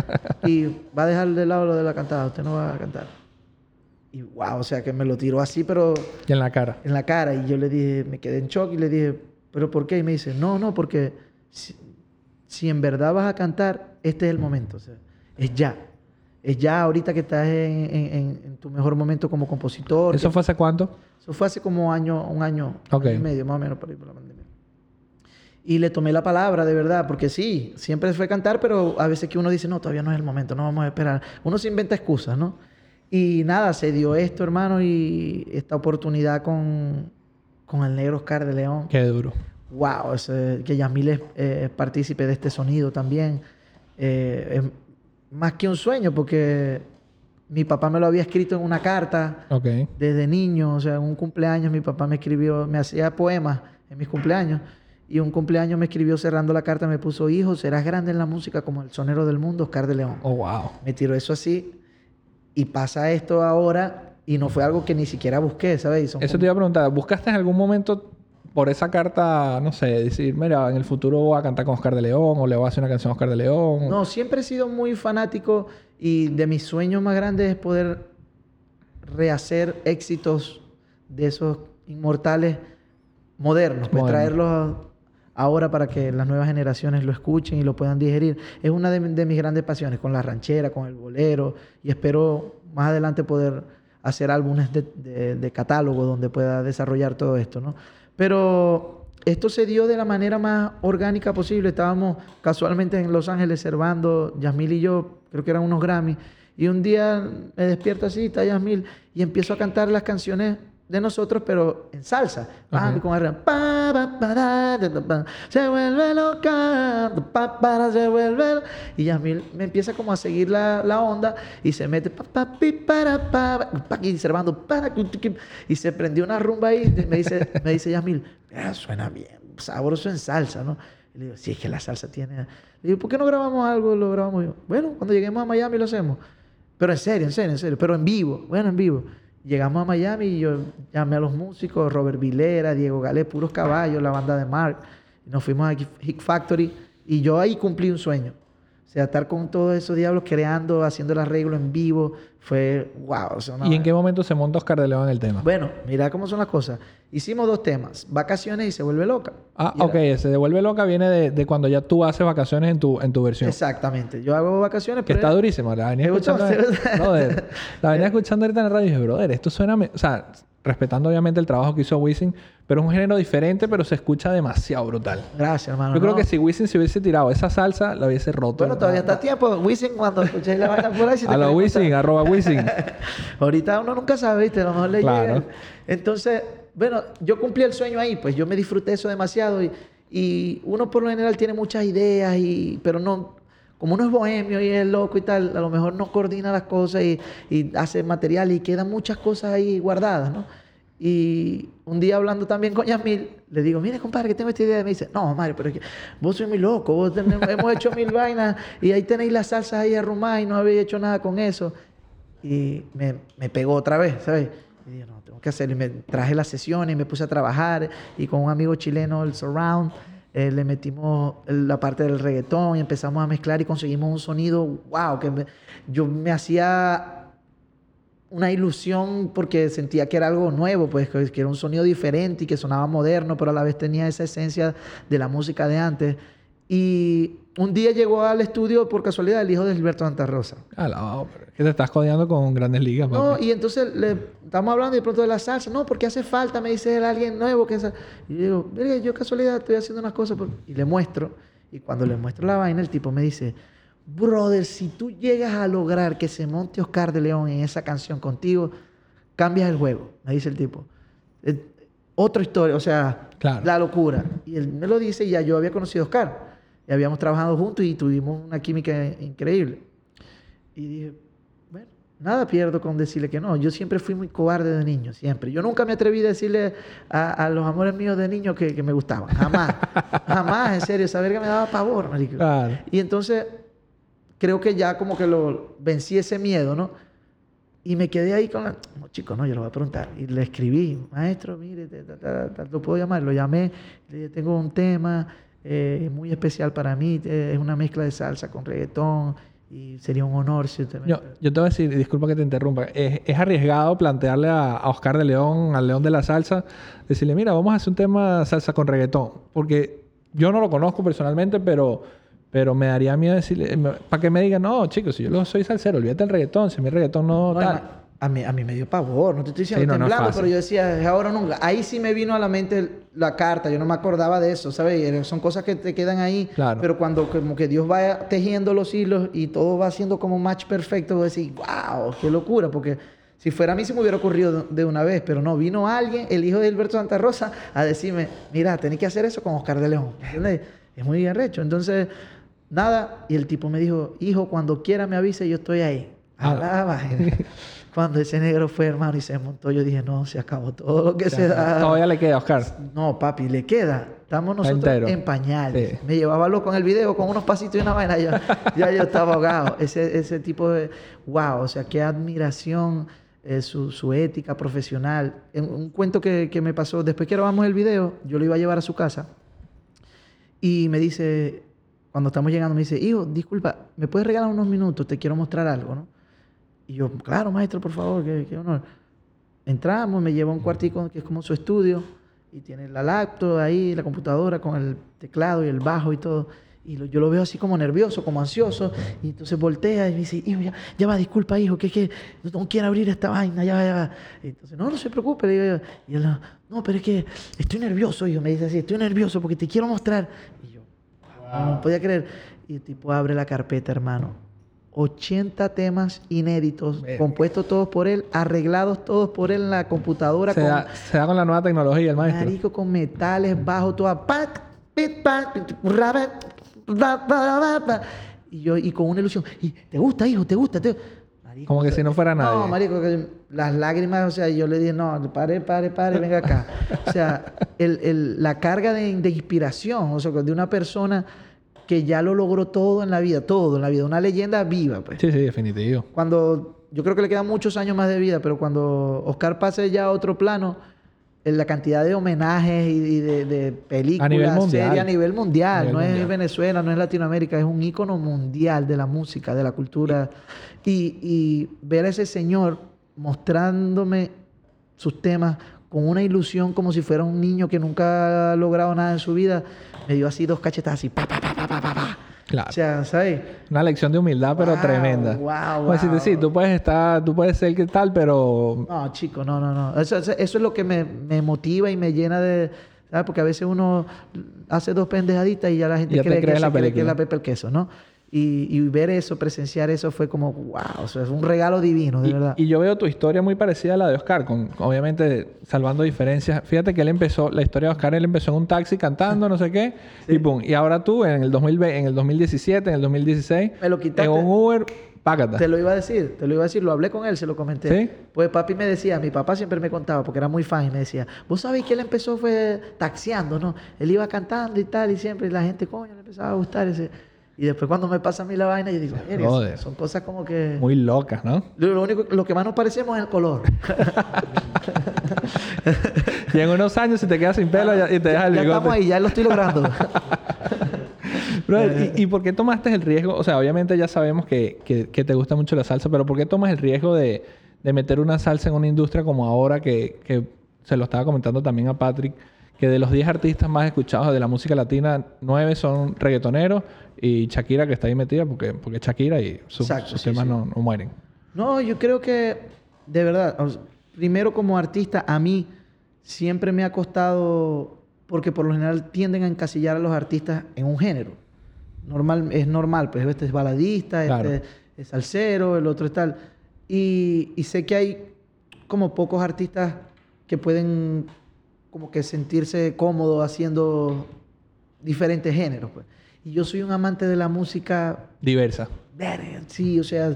B: y va a dejar de lado lo de la cantada. Usted no va a cantar. Y wow, o sea que me lo tiró así, pero.
A: en la cara.
B: En la cara. Y yo le dije, me quedé en shock y le dije, ¿pero por qué? Y me dice, no, no, porque si, si en verdad vas a cantar, este es el momento. O sea, es ya es ya ahorita que estás en, tu mejor momento como compositor.
A: ¿Eso fue hace cuánto?
B: Eso fue hace como año, un año, y medio, más o menos, por ahí por la pandemia. Y le tomé la palabra, de verdad, porque sí, siempre fue cantar, pero a veces que uno dice, no, todavía no es el momento, no vamos a esperar. Uno se inventa excusas, ¿no? Y nada, se dio esto, hermano, y esta oportunidad con, con el negro Oscar de León.
A: Qué duro.
B: Wow, que Yamil es, es, partícipe de este sonido también. Eh, más que un sueño, porque mi papá me lo había escrito en una carta desde niño, o sea, en un cumpleaños mi papá me escribió, me hacía poemas en mis cumpleaños, y un cumpleaños me escribió cerrando la carta, me puso, hijo, serás grande en la música como el sonero del mundo, Oscar de León.
A: Oh, wow.
B: Me tiró eso así, y pasa esto ahora, y no fue algo que ni siquiera busqué, ¿sabes?
A: eso te iba a preguntar, ¿buscaste en algún momento por esa carta, no sé, decir, mira, en el futuro voy a cantar con Oscar de León o le voy a hacer una canción a Oscar de León?
B: No, siempre he sido muy fanático y de mis sueños más grandes es poder rehacer éxitos de esos inmortales modernos, pues traerlos ahora para que las nuevas generaciones lo escuchen y lo puedan digerir. Es una de, mis grandes pasiones, con la ranchera, con el bolero, y espero más adelante poder hacer álbumes de, de, catálogo donde pueda desarrollar todo esto, ¿no? Pero esto se dio de la manera más orgánica posible. Estábamos casualmente en Los Ángeles servando, Yasmil y yo, creo que eran unos Grammy, y un día me despierto así, está Yasmil, y empiezo a cantar las canciones de nosotros, pero en salsa. Okay. con se vuelve loca, se vuelve. Y Yasmil me empieza como a seguir la, la onda y se mete para, para, y servando para, y se prendió una rumba ahí. Me dice, me dice Yasmil, suena bien, sabroso en salsa, ¿no? Y le digo, sí, es que la salsa tiene. Le digo, ¿por qué no grabamos algo? Lo grabamos yo. Bueno, cuando lleguemos a Miami lo hacemos. Pero en serio, en serio, en serio. Pero en vivo. Bueno, en vivo. Llegamos a Miami y yo llamé a los músicos, Robert Vilera, Diego Galé, puros caballos, la banda de Mark. Nos fuimos a Hit Factory y yo ahí cumplí un sueño. O sea, estar con todos esos diablos creando, haciendo el arreglo en vivo, fue wow.
A: ¿Y en qué momento se monta Oscar de León en el tema?
B: Bueno, mira cómo son las cosas. Hicimos dos temas, vacaciones y se vuelve loca.
A: Ah, ok, se devuelve loca viene de, cuando ya tú haces vacaciones en tu, en tu versión.
B: Exactamente, yo hago vacaciones,
A: pero... Que está durísimo, la venía escuchando... brother, la venía escuchando ahorita en la radio y dije, brother, esto suena... O sea, respetando obviamente el trabajo que hizo Wisin, pero es un género diferente, pero se escucha demasiado brutal.
B: Gracias, hermano.
A: Yo creo que si Wisin se hubiese tirado esa salsa, la hubiese roto.
B: Bueno, todavía está a tiempo. Wisin, cuando escuchéis la vaina por ahí... Si
A: a lo Wisin, arroba Wisin.
B: Ahorita uno nunca sabe, ¿viste? A lo mejor le claro. Entonces, bueno, yo cumplí el sueño ahí, pues yo me disfruté eso demasiado y, y uno por lo general tiene muchas ideas, y, pero no, como uno es bohemio y es loco y tal, a lo mejor no coordina las cosas y, y hace material y quedan muchas cosas ahí guardadas, ¿no? Y un día hablando también con Yamil, le digo, mire, compadre, que tengo esta idea. Y me dice, no, Mario, pero es que vos sois muy loco, vos hemos hecho mil vainas y ahí tenéis las salsas ahí arrumadas y no habéis hecho nada con eso. Y me, me pegó otra vez, ¿sabes? Y dije, no, tengo que hacerlo. Y me traje las sesiones y me puse a trabajar y con un amigo chileno, el Surround, eh, le metimos la parte del reggaetón y empezamos a mezclar y conseguimos un sonido, wow, que yo me hacía una ilusión porque sentía que era algo nuevo, pues que era un sonido diferente y que sonaba moderno, pero a la vez tenía esa esencia de la música de antes. Y un día llegó al estudio por casualidad el hijo de Gilberto Santa Rosa.
A: Ah, que te estás codeando con grandes ligas.
B: No, y entonces le estamos hablando de pronto de la salsa. No, porque hace falta, me dice él, alguien nuevo. Que y yo digo, yo casualidad estoy haciendo unas cosas. Y le muestro. Y cuando le muestro la vaina, el tipo me dice, brother, si tú llegas a lograr que se monte Oscar de León en esa canción contigo, cambias el juego, me dice el tipo. otra historia, o sea, la locura. Y él me lo dice y ya yo había conocido a Oscar. Y habíamos trabajado juntos y tuvimos una química increíble. Y dije, bueno, nada pierdo con decirle que no. Yo siempre fui muy cobarde de niño, siempre. Yo nunca me atreví a decirle a, los amores míos de niño que, me gustaban. Jamás. Jamás, en serio. Saber que me daba pavor, marico. Y entonces creo que ya como que lo vencí ese miedo, ¿no? Y me quedé ahí con la... No, chico, no, yo lo voy a preguntar. Y le escribí, maestro, mire, lo puedo llamar. Lo llamé, le dije, tengo un tema eh, muy especial para mí, eh, es una mezcla de salsa con reggaetón y sería un honor si usted me...
A: Yo, yo te voy a decir, disculpa que te interrumpa, es, es arriesgado plantearle a, a, Oscar de León, al León de la Salsa, decirle, mira, vamos a hacer un tema salsa con reggaetón, porque yo no lo conozco personalmente, pero pero me daría miedo decirle, para que me digan, no, chicos, si yo soy salsero, olvídate el reggaetón, si mi reggaetón no, tal.
B: A mí, a mí me dio pavor, no te estoy diciendo temblando, pero yo decía, ahora nunca. Ahí sí me vino a la mente la carta, yo no me acordaba de eso, ¿sabes? Son cosas que te quedan ahí, claro. pero cuando como que Dios va tejiendo los hilos y todo va siendo como match perfecto, voy a decir, wow, qué locura, porque si fuera a mí sí me hubiera ocurrido de una vez, pero no, vino alguien, el hijo de Alberto Santa Rosa, a decirme, mira, tenés que hacer eso con Oscar de León, Es muy bien recho. Entonces, Nada. Y el tipo me dijo, hijo, cuando quiera me avise, yo estoy ahí. Ah. Cuando ese negro fue, hermano, y se montó, yo dije, no, se acabó todo lo que se da.
A: Todavía le queda, Oscar.
B: No, papi, le queda. Estamos nosotros en pañales. Me llevaba loco en el video con unos pasitos y una vaina. Ya, ya yo estaba ahogado. Ese, ese tipo de... Wow, o sea, qué admiración. Eh, su, su, ética profesional. Un, cuento que, que me pasó, después que grabamos el video, yo lo iba a llevar a su casa y me dice, cuando estamos llegando, me dice, hijo, disculpa, ¿me puedes regalar unos minutos? Te quiero mostrar algo, ¿no? Y yo, claro, maestro, por favor, qué, honor. Entramos, me lleva a un cuartico que es como su estudio, y tiene la laptop ahí, la computadora con el teclado y el bajo y todo. Y yo lo veo así como nervioso, como ansioso. Y entonces voltea y me dice, hijo, ya, va, disculpa, hijo, que es que no quiero abrir esta vaina, ya va, ya va. Y entonces, no, no se preocupe. Le y él, no, pero es que estoy nervioso, hijo. Me dice así, estoy nervioso porque te quiero mostrar. Y yo, no podía creer. Y el tipo abre la carpeta, hermano 80 temas inéditos, compuestos todos por él, arreglados todos por él en la computadora.
A: Se, da, con la nueva tecnología, el maestro.
B: Marico, con metales bajos, toda... Y yo, y con una ilusión. Y, ¿Te gusta, hijo? ¿Te gusta?
A: Como que si no fuera nada.
B: No, marico, las lágrimas, o sea, yo le dije, no, pare, pare, pare, venga acá. o sea, el, el, la carga de, de inspiración, o sea, de una persona que ya lo logró todo en la vida, todo en la vida, una leyenda viva, pues.
A: Sí, sí, definitivo.
B: Cuando yo creo que le quedan muchos años más de vida, pero cuando Oscar pase ya a otro plano, en la cantidad de homenajes y de, películas, a nivel mundial. a nivel mundial, no es Venezuela, no es Latinoamérica, es un ícono mundial de la música, de la cultura. Y, y ver a ese señor mostrándome sus temas con una ilusión como si fuera un niño que nunca ha logrado nada en su vida, me dio así dos cachetas así, pa, pa, pa, pa, pa, pa.
A: Claro.
B: Sea, ¿sabes?
A: Una lección de humildad, pero tremenda.
B: Wow, wow.
A: sí, tú puedes estar, tú puedes ser que tal, pero...
B: No, chico, no, no, no. Eso, eso, es lo que me, me, motiva y me llena de... ¿Sabes? Porque a veces uno hace dos pendejaditas y ya la gente cree, que, la cree que es la pepe el queso, ¿no? Y, ver eso, presenciar eso fue como, wow, o sea, es un regalo divino, de verdad.
A: Y yo veo tu historia muy parecida a la de Oscar, con obviamente salvando diferencias. Fíjate que él empezó, la historia de Oscar, él empezó en un taxi cantando, no sé qué, y pum. Y ahora tú, en el, 2020, en el 2017, en el 2016,
B: Me lo quitaste.
A: en un Uber, págata.
B: Te lo iba a decir, te lo iba a decir, lo hablé con él, se lo comenté. ¿Sí? Pues papi me decía, mi papá siempre me contaba, porque era muy fan, y me decía, vos sabés que él empezó fue taxiando, ¿no? Él iba cantando y tal, y siempre la gente, coño, le empezaba a gustar ese y después cuando me pasa a mí la vaina, yo digo, son cosas como que...
A: Muy locas, ¿no?
B: Lo, único, lo que más nos parecemos es el color.
A: y en unos años si te quedas sin pelo y te dejas el bigote.
B: Ya estamos ahí, ya lo estoy logrando.
A: ¿y, por qué tomaste el riesgo? O sea, obviamente ya sabemos que, que, te gusta mucho la salsa, pero ¿por qué tomas el riesgo de, de meter una salsa en una industria como ahora que, que se lo estaba comentando también a Patrick? que de los 10 artistas más escuchados de la música latina, 9 son reggaetoneros y Shakira que está ahí metida porque, porque Shakira y sus temas No, mueren.
B: No, yo creo que, de verdad, primero como artista, a mí siempre me ha costado, porque por lo general tienden a encasillar a los artistas en un género. Normal, es normal, pues este es baladista, este es salsero, el otro es tal. Y, y sé que hay como pocos artistas que pueden como que sentirse cómodo haciendo diferentes géneros. Pues. Y yo soy un amante de la música...
A: Diversa.
B: Sí, o sea,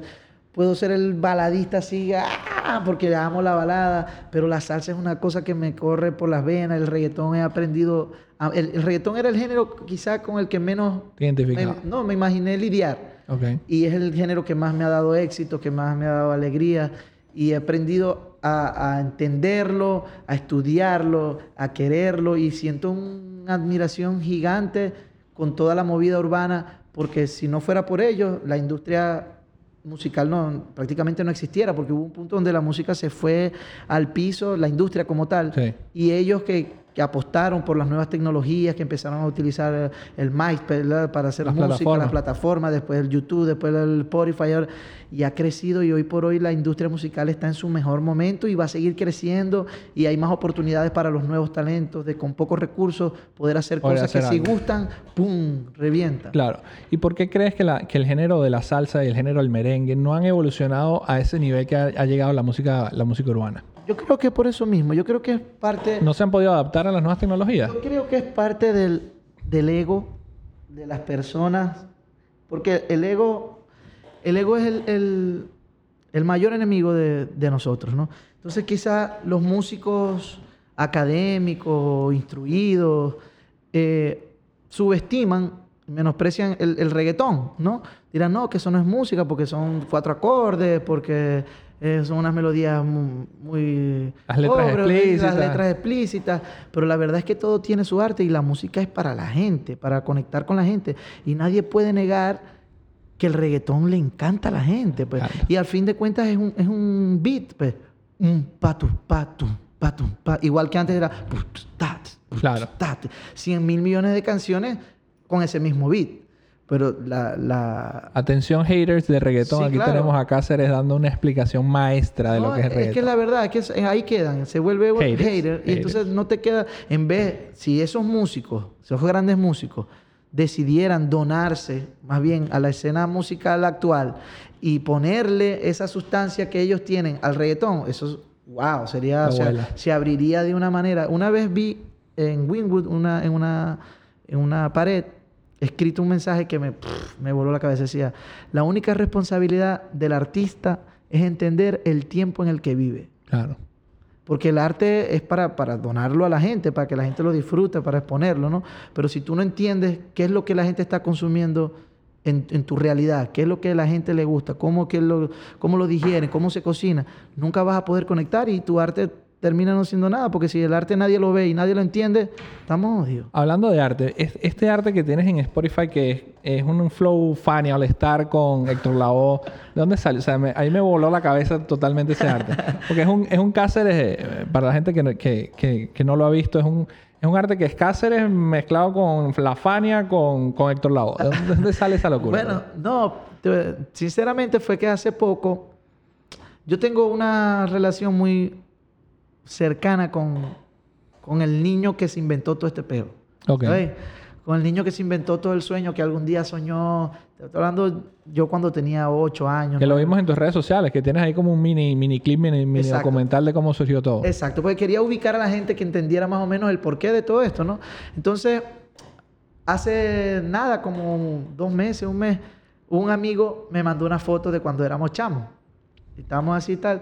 B: puedo ser el baladista así, ¡ah! porque amo la balada, pero la salsa es una cosa que me corre por las venas, el reggaetón he aprendido... El, reggaetón era el género quizá con el que menos...
A: Te
B: no, me imaginé lidiar.
A: Okay.
B: Y es el género que más me ha dado éxito, que más me ha dado alegría. Y he aprendido a, entenderlo, a estudiarlo, a quererlo y siento una admiración gigante con toda la movida urbana porque si no fuera por ellos, la industria musical no, prácticamente no existiera, porque hubo un punto donde la música se fue al piso, la industria como tal, y ellos que, que apostaron por las nuevas tecnologías, que empezaron a utilizar el MySpace para hacer música, las plataformas, después el YouTube, después el Spotify, y ha crecido y hoy por hoy la industria musical está en su mejor momento y va a seguir creciendo y hay más oportunidades para los nuevos talentos de con pocos recursos poder hacer cosas que si gustan, ¡pum!, revienta.
A: Claro. ¿Y por qué crees que, la, que el género de la salsa y el género del merengue no han evolucionado a ese nivel que ha, ha llegado la música, la música urbana?
B: Yo creo que por eso mismo, yo creo que es parte...
A: ¿No se han podido adaptar a las nuevas tecnologías?
B: Yo creo que es parte del, ego de las personas, porque el ego, el ego es el, mayor enemigo de, nosotros, ¿no? Entonces quizá los músicos académicos, instruidos, eh, subestiman, menosprecian el, el reggaetón, ¿no? Dirán, no, que eso no es música porque son cuatro acordes, porque eh, son unas melodías muy...
A: las letras explícitas.
B: Las letras explícitas. Pero la verdad es que todo tiene su arte y la música es para la gente, para conectar con la gente. Y nadie puede negar que el reggaetón le encanta a la gente. Pues. Y al fin de cuentas es un, es un beat, pues. Un patu, patu, patu, patu. Igual que antes era...
A: Claro.
B: 100 mil millones de canciones con ese mismo beat. Pero la, la...
A: Atención haters de reggaetón. Aquí tenemos a Cáceres dando una explicación maestra de lo que es reggaetón.
B: Es que la verdad, es que ahí quedan. Se vuelve hater. Y entonces no te queda... En vez... Si esos músicos, esos grandes músicos, decidieran donarse más bien a la escena musical actual y ponerle esa sustancia que ellos tienen al reggaetón, eso, wow, sería... O sea, se abriría de una manera... Una vez vi en Winwood, una, en, una, en una pared escrito un mensaje que me, me voló la cabeza. Decía, la única responsabilidad del artista es entender el tiempo en el que vive.
A: Claro.
B: Porque el arte es para, para donarlo a la gente, para que la gente lo disfrute, para exponerlo, ¿no? Pero si tú no entiendes qué es lo que la gente está consumiendo en, en tu realidad, qué es lo que a la gente le gusta, cómo, qué lo, cómo lo digieren, cómo se cocina, nunca vas a poder conectar y tu arte termina no siendo nada, porque si el arte nadie lo ve y nadie lo entiende, estamos odios.
A: Hablando de arte, este arte que tienes en Spotify, que es, un flow funny al estar con Héctor Lavoe, ¿de dónde sale? O sea, ahí me voló la cabeza totalmente ese arte. Porque es un, es un Cáceres, eh, para la gente que, que, que, no lo ha visto, es un, es un arte que es Cáceres mezclado con la Fania, con, con Héctor Lavoe. ¿De dónde, sale esa locura?
B: bueno, no, sinceramente fue que hace poco yo tengo una relación muy cercana con, con el niño que se inventó todo este peo. Con el niño que se inventó todo el sueño que algún día soñó. Te estoy hablando yo cuando tenía ocho años.
A: Que lo vimos en tus redes sociales, que tienes ahí como un mini, mini clip, mini, mini documental de cómo surgió todo.
B: Exacto, porque quería ubicar a la gente que entendiera más o menos el porqué de todo esto, ¿no? Entonces, hace nada, como dos meses, un mes, un amigo me mandó una foto de cuando éramos chamos. Estábamos así y tal.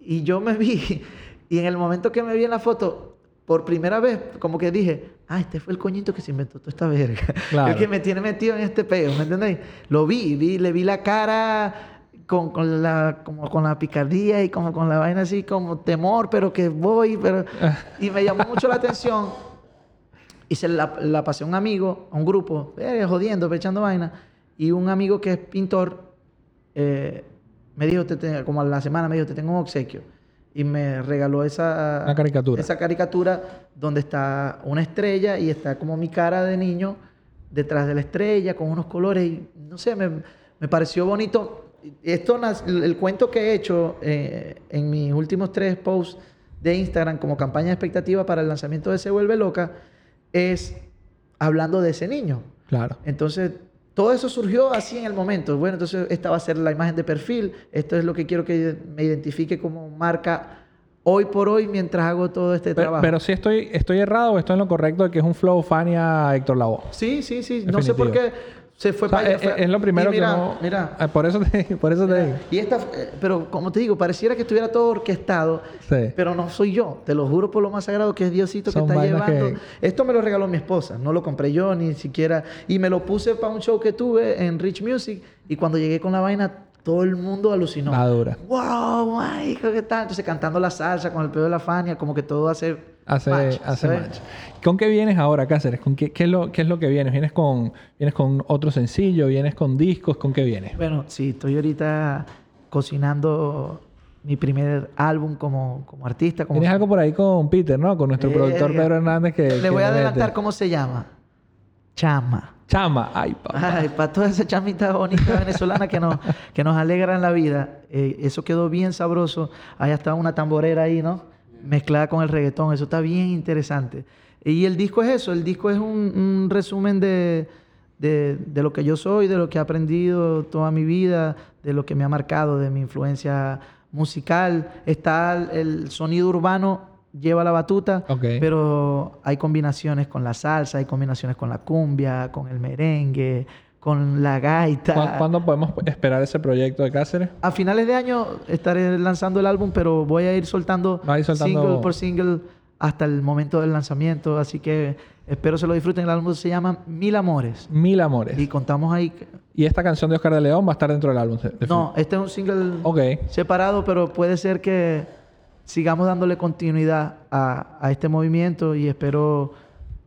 B: Y yo me vi y en el momento que me vi en la foto, por primera vez, como que dije, ah, este fue el coñito que se inventó toda esta verga. El que me tiene metido en este peo, ¿me entendéis? Lo vi, vi, le vi la cara con, con, la, como con la picardía y como con la vaina así, como temor, pero que voy, pero... y me llamó mucho la atención. Y se la, la, pasé a un amigo, a un grupo, eh, jodiendo, echando vaina. Y un amigo que es pintor, eh, me dijo, te, como a la semana, me dijo, te tengo un obsequio y me regaló esa
A: caricatura.
B: esa caricatura donde está una estrella y está como mi cara de niño detrás de la estrella con unos colores y no sé, me, me pareció bonito. Esto, el, cuento que he hecho eh, en mis últimos tres posts de Instagram como campaña de expectativa para el lanzamiento de Se Vuelve Loca es hablando de ese niño.
A: Claro.
B: Entonces, todo eso surgió así en el momento. Bueno, entonces esta va a ser la imagen de perfil. Esto es lo que quiero que me identifique como marca hoy por hoy mientras hago todo este trabajo.
A: Pero si estoy, estoy errado o estoy en lo correcto de que es un flow Fania Héctor Lavoe.
B: Sí, sí, sí. No sé por qué se fue
A: para allá. Es, lo primero que no...
B: Mira.
A: Ah, por eso te, por eso te digo.
B: Y esta, eh, pero como te digo, pareciera que estuviera todo orquestado, sí. pero no soy yo. Te lo juro por lo más sagrado que es Diosito que está llevando. Esto me lo regaló mi esposa, no lo compré yo ni siquiera. Y me lo puse para un show que tuve en Rich Music y cuando llegué con la vaina todo el mundo alucinó.
A: Madura.
B: ¡Wow, hijo, qué tal! Entonces cantando la salsa con el pedo de la Fania, como que todo hace
A: hace match. Hace match. ¿Con qué vienes ahora, Cáceres? ¿Con qué, qué, es lo, ¿Qué es lo que vienes? ¿Vienes con, ¿Vienes con otro sencillo? ¿Vienes con discos? ¿Con qué vienes?
B: Bueno, sí, estoy ahorita cocinando mi primer álbum como, como artista. Como
A: Tienes algo por ahí con Peter, ¿no? Con nuestro productor Pedro Hernández que...
B: Le voy a adelantar cómo se llama. Chama.
A: Chama, ay, papá.
B: Ay, para toda esa chamita bonita venezolana que nos, que nos alegran la vida. Eh, eso quedó bien sabroso. Ahí está una tamborera ahí, ¿no? Mezclada con el reggaetón. Eso está bien interesante. Y el disco es eso. El disco es un, resumen de, de, de, lo que yo soy, de lo que he aprendido toda mi vida, de lo que me ha marcado, de mi influencia musical. Está el sonido urbano lleva la batuta, pero hay combinaciones con la salsa, hay combinaciones con la cumbia, con el merengue, con la gaita.
A: ¿Cuándo podemos esperar ese proyecto de Cáceres?
B: A finales de año estaré lanzando el álbum, pero voy a ir soltando, single por single hasta el momento del lanzamiento, así que espero se lo disfruten. El álbum se llama Mil Amores.
A: Mil Amores.
B: Y contamos ahí.
A: ¿Y esta canción de Oscar de León va a estar dentro del álbum?
B: No, este es un single separado, pero puede ser que sigamos dándole continuidad a, este movimiento y espero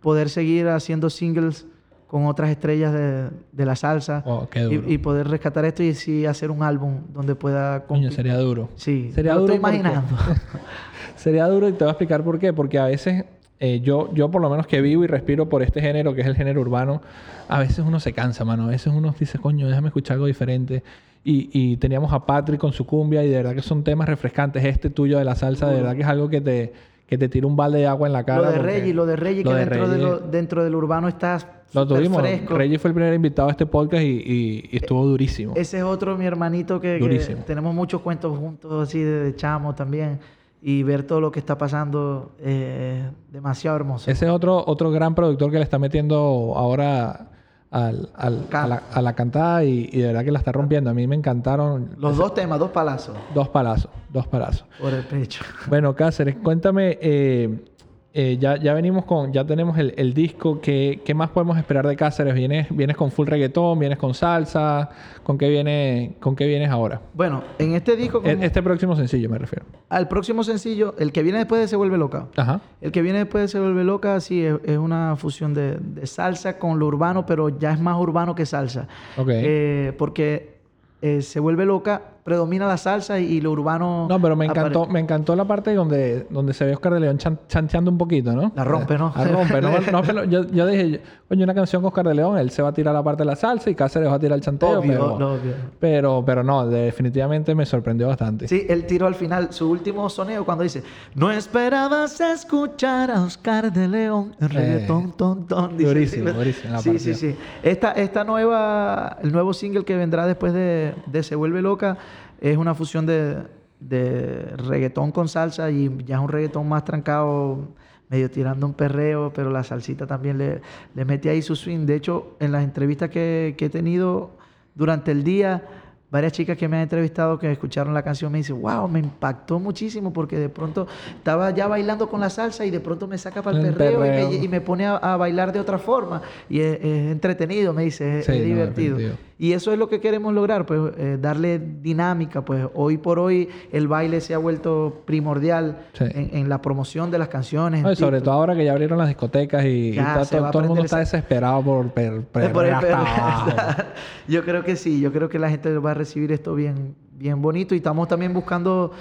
B: poder seguir haciendo singles con otras estrellas de, la salsa
A: oh,
B: y, poder rescatar esto y sí hacer un álbum donde pueda...
A: Coño, sería duro.
B: Sí,
A: sería
B: lo
A: duro
B: estoy imaginando.
A: sería duro y te voy a explicar por qué. Porque a veces eh, yo, yo por lo menos que vivo y respiro por este género, que es el género urbano, a veces uno se cansa, mano. A veces uno dice, coño, déjame escuchar algo diferente. Y, y teníamos a Patrick con su cumbia y de verdad que son temas refrescantes. Este tuyo de la salsa, de verdad que es algo que te, que te tira un balde de agua en la cara.
B: Lo de Reggie, lo de Reggie, que dentro, De lo, dentro del urbano está
A: lo tuvimos. Fresco. Reggie fue el primer invitado a este podcast y, y, estuvo durísimo.
B: Ese es otro, mi hermanito, que, que tenemos muchos cuentos juntos así de, de chamo también y ver todo lo que está pasando eh, demasiado hermoso.
A: Ese es otro, otro gran productor que le está metiendo ahora al, al, a, la, cantada y, de verdad que la está rompiendo. A mí me encantaron.
B: Los dos temas, dos palazos.
A: Dos palazos, dos palazos.
B: Por el pecho.
A: Bueno, Cáceres, cuéntame, eh, eh, ya, ya venimos con, ya tenemos el, el disco. ¿Qué, ¿Qué, más podemos esperar de Cáceres? ¿Vienes, ¿Vienes con full reggaetón? ¿Vienes con salsa? ¿Con qué, viene, ¿Con qué vienes ahora?
B: Bueno, en este disco...
A: E, este próximo sencillo me refiero.
B: Al próximo sencillo, el que viene después de Se Vuelve Loca.
A: Ajá.
B: El que viene después de Se Vuelve Loca, sí, es, una fusión de, de, salsa con lo urbano, pero ya es más urbano que salsa.
A: Ok.
B: Eh, porque eh, Se Vuelve Loca predomina la salsa y, lo urbano.
A: No, pero me encantó, me encantó la parte donde, donde se ve Oscar de León chanteando un poquito, ¿no?
B: La rompe, ¿no?
A: La rompe, ¿no? yo, yo, dije, oye, una canción con Oscar de León, él se va a tirar la parte de la salsa y Cáceres va a tirar el chanteo.
B: Obvio,
A: pero,
B: obvio.
A: pero, pero no, definitivamente me sorprendió bastante.
B: Sí, él tiró al final su último soneo cuando dice, no esperabas escuchar a Oscar de León en reggaetón, ton, ton.
A: Dice, durísimo, durísimo.
B: Sí, sí, sí. Esta, esta nueva, el nuevo single que vendrá después de, de Se Vuelve Loca es una fusión de, de reggaetón con salsa y ya es un reggaetón más trancado, medio tirando un perreo, pero la salsita también le, le mete ahí su swing. De hecho, en las entrevistas que, que he tenido durante el día, varias chicas que me han entrevistado que escucharon la canción me dicen, wow, me impactó muchísimo porque de pronto estaba ya bailando con la salsa y de pronto me saca para el, perreo, Y, me, pone a, bailar de otra forma. Y es, entretenido, me dice, es, divertido. Y eso es lo que queremos lograr, pues eh, darle dinámica, pues hoy por hoy el baile se ha vuelto primordial en, la promoción de las canciones.
A: sobre todo ahora que ya abrieron las discotecas y, todo, el mundo está desesperado por, per, por el
B: Yo creo que sí, yo creo que la gente va a recibir esto bien, bien bonito. Y estamos también buscando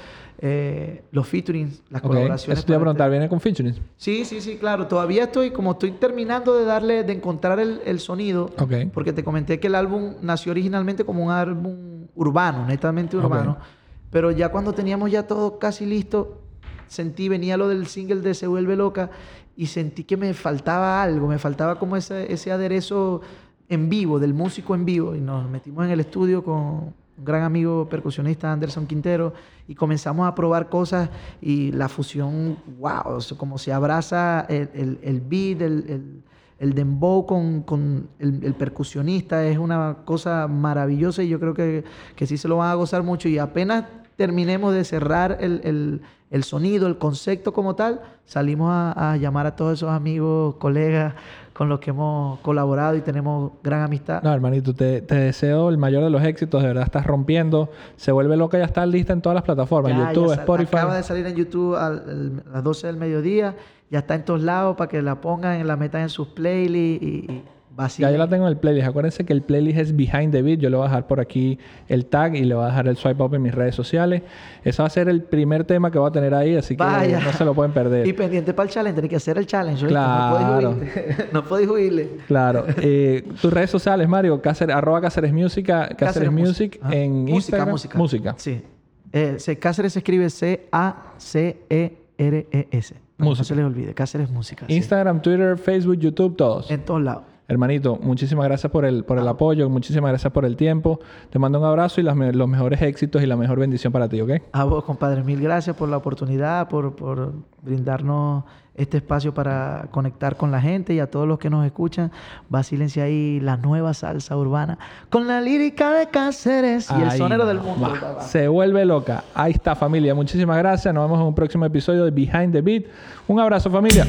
B: eh, los featurings, las colaboraciones.
A: Eso te iba a preguntar, ¿viene con featurings?
B: Sí, sí, sí, claro. Todavía estoy, como estoy terminando de darle, de encontrar el, sonido, porque te comenté que el álbum nació originalmente como un álbum urbano, netamente urbano. Pero ya cuando teníamos ya todo casi listo, sentí, venía lo del single de Se Vuelve Loca y sentí que me faltaba algo, me faltaba como ese, ese aderezo en vivo, del músico en vivo, y nos metimos en el estudio con un gran amigo percusionista Anderson Quintero y comenzamos a probar cosas y la fusión, wow, como se abraza el, el, beat, el, el, dembow con, con el, percusionista, es una cosa maravillosa y yo creo que, que sí se lo van a gozar mucho. Y apenas terminemos de cerrar el, sonido, el concepto como tal, salimos a, a, llamar a todos esos amigos, colegas, con los que hemos colaborado y tenemos gran amistad.
A: No, hermanito, te, deseo el mayor de los éxitos, de verdad estás rompiendo. Se vuelve loca, ya está lista en todas las plataformas, YouTube, Spotify.
B: Acaba de salir en YouTube a las 12 del mediodía, ya está en todos lados para que la pongan, la metan en sus playlists y
A: ya yo la tengo en el playlist. Acuérdense que el playlist es Behind the Beat. Yo le voy a dejar por aquí el tag y le voy a dejar el swipe up en mis redes sociales. Ese va a ser el primer tema que voy a tener ahí, así que no se lo pueden perder.
B: Y pendiente para el challenge, tiene que hacer el challenge.
A: Claro.
B: No podéis huirle.
A: Claro. Eh, tus redes sociales, Mario, Cáceres, arroba Cáceres Music, Cáceres, Music en música, Instagram.
B: Música.
A: Música.
B: Sí. Eh, Cáceres se escribe C-A-C-E-R-E-S. No, se les olvide, Cáceres Música.
A: Instagram, Twitter, Facebook, YouTube, todos.
B: En todos lados.
A: Hermanito, muchísimas gracias por el, por el apoyo, muchísimas gracias por el tiempo. Te mando un abrazo y los mejores éxitos y la mejor bendición para ti, ¿ok?
B: A vos, compadre, mil gracias por la oportunidad, por, por brindarnos este espacio para conectar con la gente y a todos los que nos escuchan. Vacílense ahí la nueva salsa urbana con la lírica de Cáceres y el sonero del mundo.
A: Se vuelve loca. Ahí está, familia. Muchísimas gracias. Nos vemos en un próximo episodio de Behind the Beat. Un abrazo, familia.